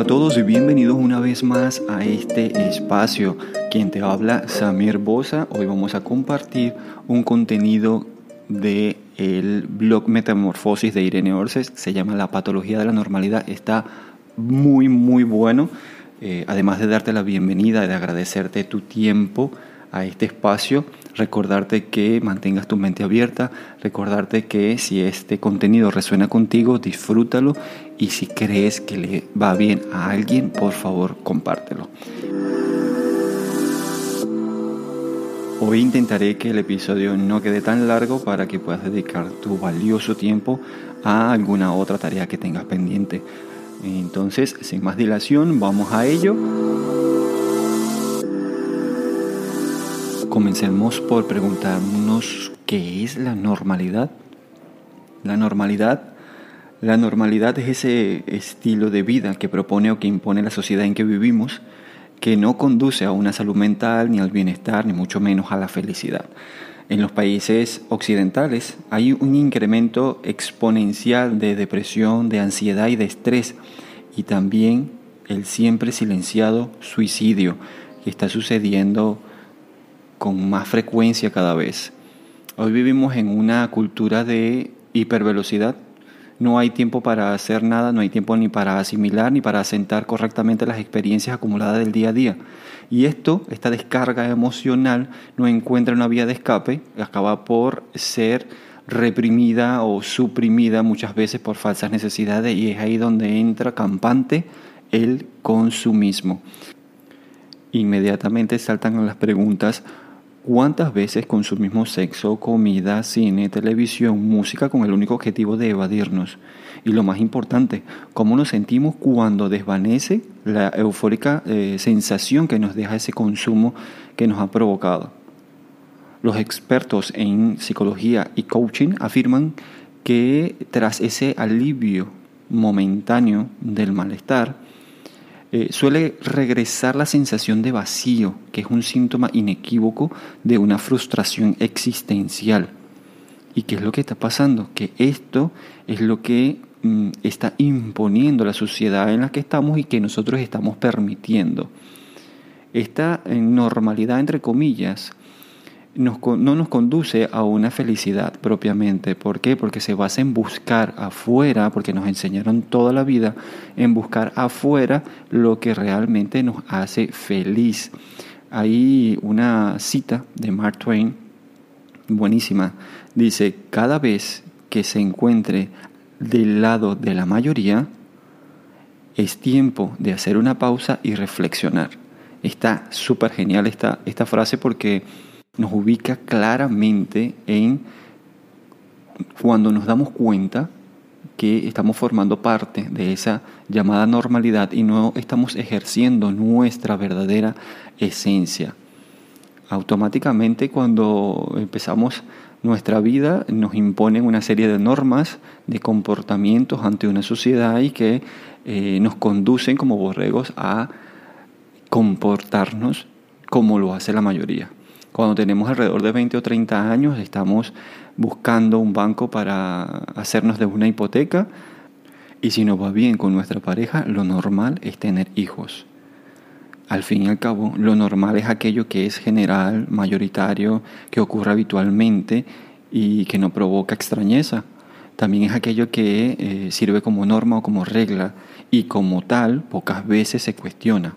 A todos y bienvenidos una vez más a este espacio. Quien te habla, Samir Bosa. Hoy vamos a compartir un contenido de el blog Metamorfosis de Irene Orces. Se llama La patología de la normalidad. Está muy, muy bueno. Eh, además de darte la bienvenida, de agradecerte tu tiempo a este espacio, recordarte que mantengas tu mente abierta, recordarte que si este contenido resuena contigo, disfrútalo y si crees que le va bien a alguien, por favor, compártelo. Hoy intentaré que el episodio no quede tan largo para que puedas dedicar tu valioso tiempo a alguna otra tarea que tengas pendiente. Entonces, sin más dilación, vamos a ello. Comencemos por preguntarnos qué es la normalidad. La normalidad, la normalidad es ese estilo de vida que propone o que impone la sociedad en que vivimos, que no conduce a una salud mental, ni al bienestar, ni mucho menos a la felicidad. En los países occidentales hay un incremento exponencial de depresión, de ansiedad y de estrés, y también el siempre silenciado suicidio que está sucediendo con más frecuencia cada vez. Hoy vivimos en una cultura de hipervelocidad. No hay tiempo para hacer nada, no hay tiempo ni para asimilar ni para asentar correctamente las experiencias acumuladas del día a día. Y esto, esta descarga emocional, no encuentra una vía de escape, acaba por ser reprimida o suprimida muchas veces por falsas necesidades y es ahí donde entra campante el consumismo. Inmediatamente saltan las preguntas ¿Cuántas veces consumimos sexo, comida, cine, televisión, música con el único objetivo de evadirnos? Y lo más importante, ¿cómo nos sentimos cuando desvanece la eufórica eh, sensación que nos deja ese consumo que nos ha provocado? Los expertos en psicología y coaching afirman que tras ese alivio momentáneo del malestar, eh, suele regresar la sensación de vacío, que es un síntoma inequívoco de una frustración existencial. ¿Y qué es lo que está pasando? Que esto es lo que mm, está imponiendo la sociedad en la que estamos y que nosotros estamos permitiendo. Esta eh, normalidad, entre comillas, no nos conduce a una felicidad propiamente. ¿Por qué? Porque se basa en buscar afuera, porque nos enseñaron toda la vida en buscar afuera lo que realmente nos hace feliz. Hay una cita de Mark Twain buenísima. Dice, cada vez que se encuentre del lado de la mayoría, es tiempo de hacer una pausa y reflexionar. Está súper genial esta, esta frase porque nos ubica claramente en cuando nos damos cuenta que estamos formando parte de esa llamada normalidad y no estamos ejerciendo nuestra verdadera esencia. Automáticamente cuando empezamos nuestra vida nos imponen una serie de normas, de comportamientos ante una sociedad y que eh, nos conducen como borregos a comportarnos como lo hace la mayoría. Cuando tenemos alrededor de 20 o 30 años, estamos buscando un banco para hacernos de una hipoteca y si nos va bien con nuestra pareja, lo normal es tener hijos. Al fin y al cabo, lo normal es aquello que es general, mayoritario, que ocurre habitualmente y que no provoca extrañeza. También es aquello que eh, sirve como norma o como regla y como tal pocas veces se cuestiona.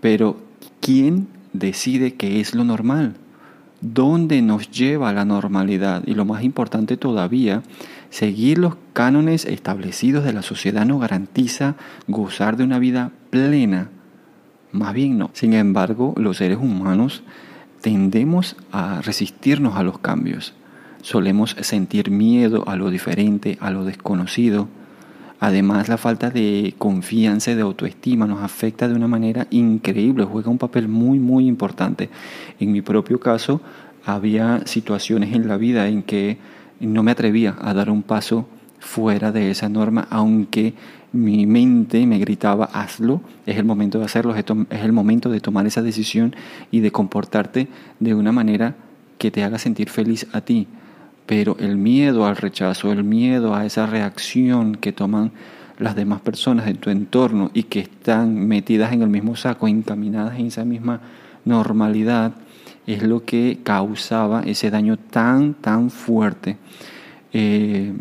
Pero, ¿quién decide qué es lo normal, dónde nos lleva la normalidad y lo más importante todavía, seguir los cánones establecidos de la sociedad no garantiza gozar de una vida plena. Más bien no. Sin embargo, los seres humanos tendemos a resistirnos a los cambios. Solemos sentir miedo a lo diferente, a lo desconocido Además, la falta de confianza y de autoestima nos afecta de una manera increíble, juega un papel muy, muy importante. En mi propio caso, había situaciones en la vida en que no me atrevía a dar un paso fuera de esa norma, aunque mi mente me gritaba, hazlo, es el momento de hacerlo, es el momento de tomar esa decisión y de comportarte de una manera que te haga sentir feliz a ti pero el miedo al rechazo, el miedo a esa reacción que toman las demás personas de tu entorno y que están metidas en el mismo saco, encaminadas en esa misma normalidad, es lo que causaba ese daño tan, tan fuerte. Eh,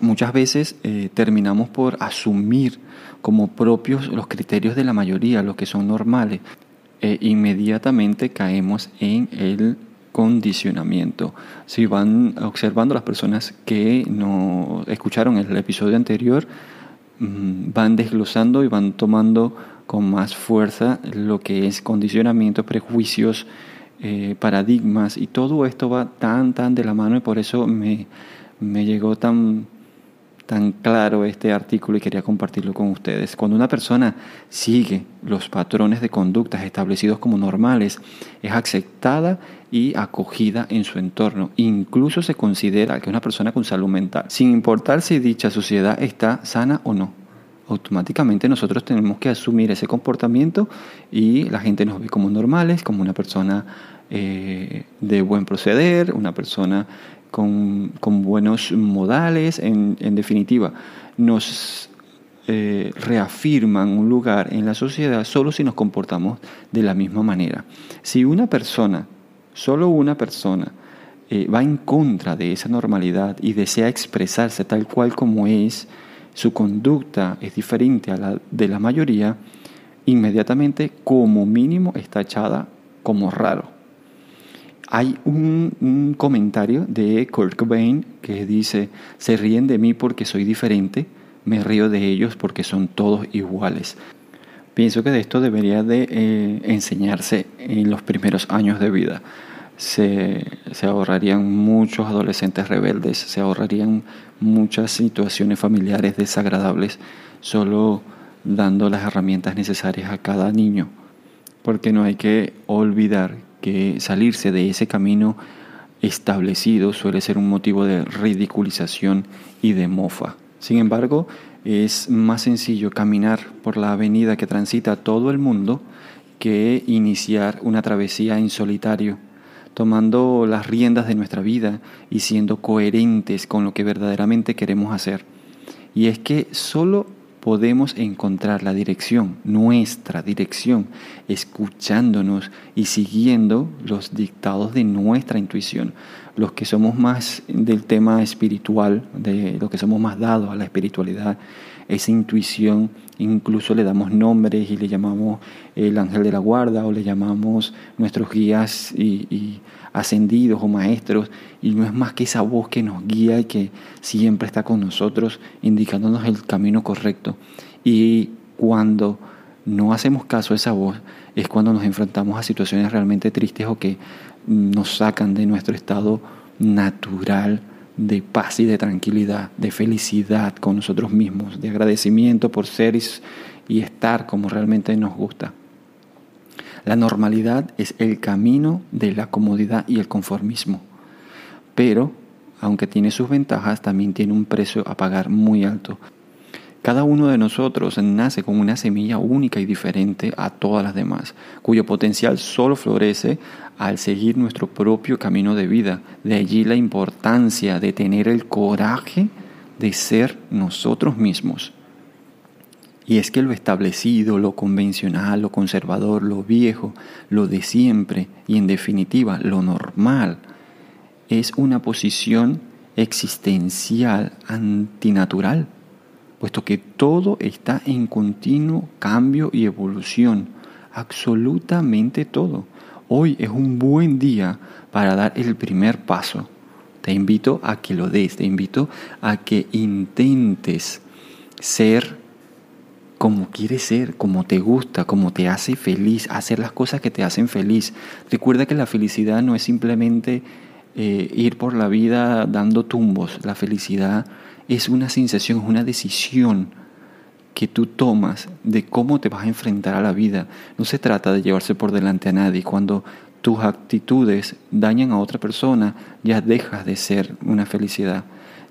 muchas veces eh, terminamos por asumir como propios los criterios de la mayoría, los que son normales. E inmediatamente caemos en el condicionamiento. Si van observando las personas que no escucharon el episodio anterior, mm, van desglosando y van tomando con más fuerza lo que es condicionamiento, prejuicios, eh, paradigmas y todo esto va tan, tan de la mano y por eso me, me llegó tan tan claro este artículo y quería compartirlo con ustedes. Cuando una persona sigue los patrones de conductas establecidos como normales, es aceptada y acogida en su entorno. Incluso se considera que una persona con salud mental, sin importar si dicha sociedad está sana o no. Automáticamente nosotros tenemos que asumir ese comportamiento y la gente nos ve como normales, como una persona eh, de buen proceder, una persona con, buenos modales, en, definitiva, nos eh, reafirman un lugar en la sociedad solo si nos comportamos de la misma manera. Si una persona, solo una persona, eh, va en contra de esa normalidad y desea expresarse tal cual como es, su conducta es diferente a la de la mayoría, inmediatamente como mínimo está echada como raro. Hay un, comentario de Kurt Cobain que dice, se ríen de mí porque soy diferente, me río de ellos porque son todos iguales. Pienso que de esto debería de eh, enseñarse en los primeros años de vida. Se, se, ahorrarían muchos adolescentes rebeldes, se ahorrarían muchas situaciones familiares desagradables solo dando las herramientas necesarias a cada niño. Porque no hay que olvidar que salirse de ese camino establecido suele ser un motivo de ridiculización y de mofa. Sin embargo, es más sencillo caminar por la avenida que transita todo el mundo que iniciar una travesía en solitario, tomando las riendas de nuestra vida y siendo coherentes con lo que verdaderamente queremos hacer. Y es que solo podemos encontrar la dirección, nuestra dirección, escuchándonos y siguiendo los dictados de nuestra intuición. Los que somos más del tema espiritual, de los que somos más dados a la espiritualidad, esa intuición incluso le damos nombres y le llamamos el ángel de la guarda o le llamamos nuestros guías y, ascendidos o maestros. Y no es más que esa voz que nos guía y que siempre está con nosotros indicándonos el camino correcto. Y cuando no hacemos caso a esa voz es cuando nos enfrentamos a situaciones realmente tristes o que nos sacan de nuestro estado natural de paz y de tranquilidad, de felicidad con nosotros mismos, de agradecimiento por ser y estar como realmente nos gusta. La normalidad es el camino de la comodidad y el conformismo, pero aunque tiene sus ventajas, también tiene un precio a pagar muy alto. Cada uno de nosotros nace con una semilla única y diferente a todas las demás, cuyo potencial solo florece al seguir nuestro propio camino de vida. De allí la importancia de tener el coraje de ser nosotros mismos. Y es que lo establecido, lo convencional, lo conservador, lo viejo, lo de siempre y en definitiva lo normal es una posición existencial antinatural puesto que todo está en continuo cambio y evolución, absolutamente todo. Hoy es un buen día para dar el primer paso. Te invito a que lo des, te invito a que intentes ser como quieres ser, como te gusta, como te hace feliz, hacer las cosas que te hacen feliz. Recuerda que la felicidad no es simplemente eh, ir por la vida dando tumbos, la felicidad es una sensación, es una decisión que tú tomas de cómo te vas a enfrentar a la vida. No se trata de llevarse por delante a nadie. Cuando tus actitudes dañan a otra persona, ya dejas de ser una felicidad,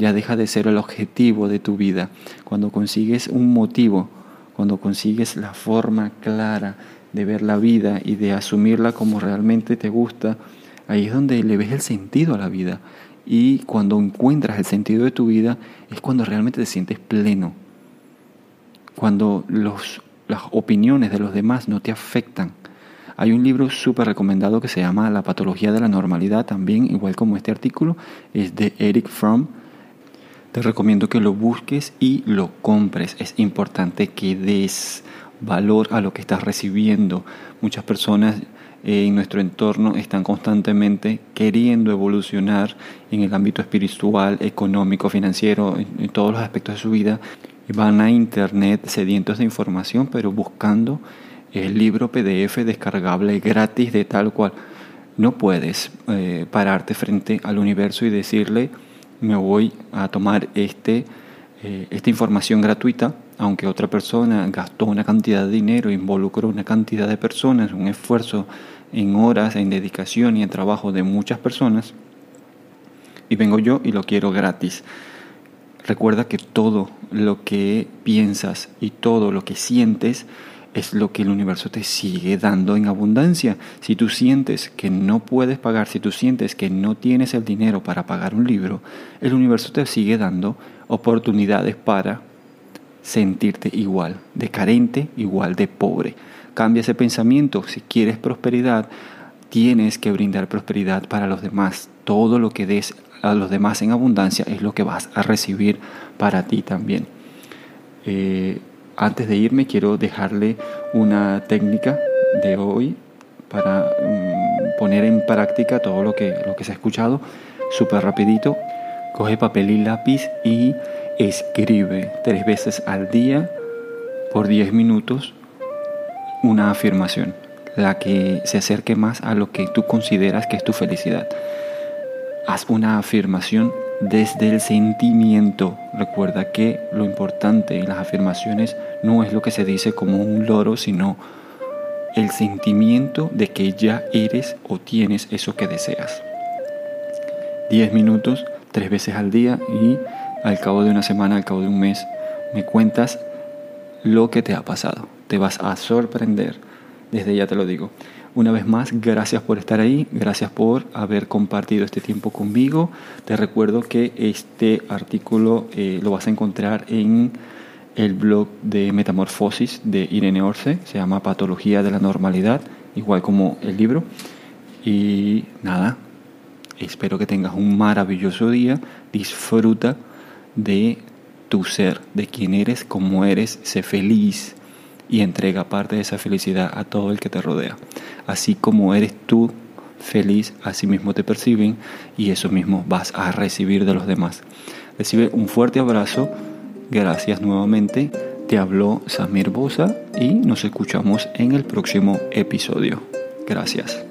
ya deja de ser el objetivo de tu vida. Cuando consigues un motivo, cuando consigues la forma clara de ver la vida y de asumirla como realmente te gusta, ahí es donde le ves el sentido a la vida. Y cuando encuentras el sentido de tu vida es cuando realmente te sientes pleno. Cuando los, las opiniones de los demás no te afectan. Hay un libro súper recomendado que se llama La patología de la normalidad, también, igual como este artículo, es de Eric Fromm. Te recomiendo que lo busques y lo compres. Es importante que des valor a lo que estás recibiendo. Muchas personas eh, en nuestro entorno están constantemente queriendo evolucionar en el ámbito espiritual, económico, financiero, en, todos los aspectos de su vida. Van a internet sedientos de información, pero buscando el libro PDF descargable gratis de tal cual. No puedes eh, pararte frente al universo y decirle, me voy a tomar este, eh, esta información gratuita aunque otra persona gastó una cantidad de dinero, involucró una cantidad de personas, un esfuerzo en horas, en dedicación y en trabajo de muchas personas, y vengo yo y lo quiero gratis. Recuerda que todo lo que piensas y todo lo que sientes es lo que el universo te sigue dando en abundancia. Si tú sientes que no puedes pagar, si tú sientes que no tienes el dinero para pagar un libro, el universo te sigue dando oportunidades para sentirte igual de carente, igual de pobre. Cambia ese pensamiento. Si quieres prosperidad, tienes que brindar prosperidad para los demás. Todo lo que des a los demás en abundancia es lo que vas a recibir para ti también. Eh, antes de irme, quiero dejarle una técnica de hoy para mm, poner en práctica todo lo que, lo que se ha escuchado súper rapidito. Coge papel y lápiz y Escribe tres veces al día por 10 minutos una afirmación, la que se acerque más a lo que tú consideras que es tu felicidad. Haz una afirmación desde el sentimiento. Recuerda que lo importante en las afirmaciones no es lo que se dice como un loro, sino el sentimiento de que ya eres o tienes eso que deseas. 10 minutos, tres veces al día y al cabo de una semana, al cabo de un mes, me cuentas lo que te ha pasado. Te vas a sorprender, desde ya te lo digo. Una vez más, gracias por estar ahí, gracias por haber compartido este tiempo conmigo. Te recuerdo que este artículo eh, lo vas a encontrar en el blog de Metamorfosis de Irene Orce, se llama Patología de la Normalidad, igual como el libro. Y nada, espero que tengas un maravilloso día, disfruta de tu ser, de quién eres, cómo eres, sé feliz y entrega parte de esa felicidad a todo el que te rodea. Así como eres tú feliz, así mismo te perciben y eso mismo vas a recibir de los demás. Recibe un fuerte abrazo, gracias nuevamente. Te habló Samir Bosa y nos escuchamos en el próximo episodio. Gracias.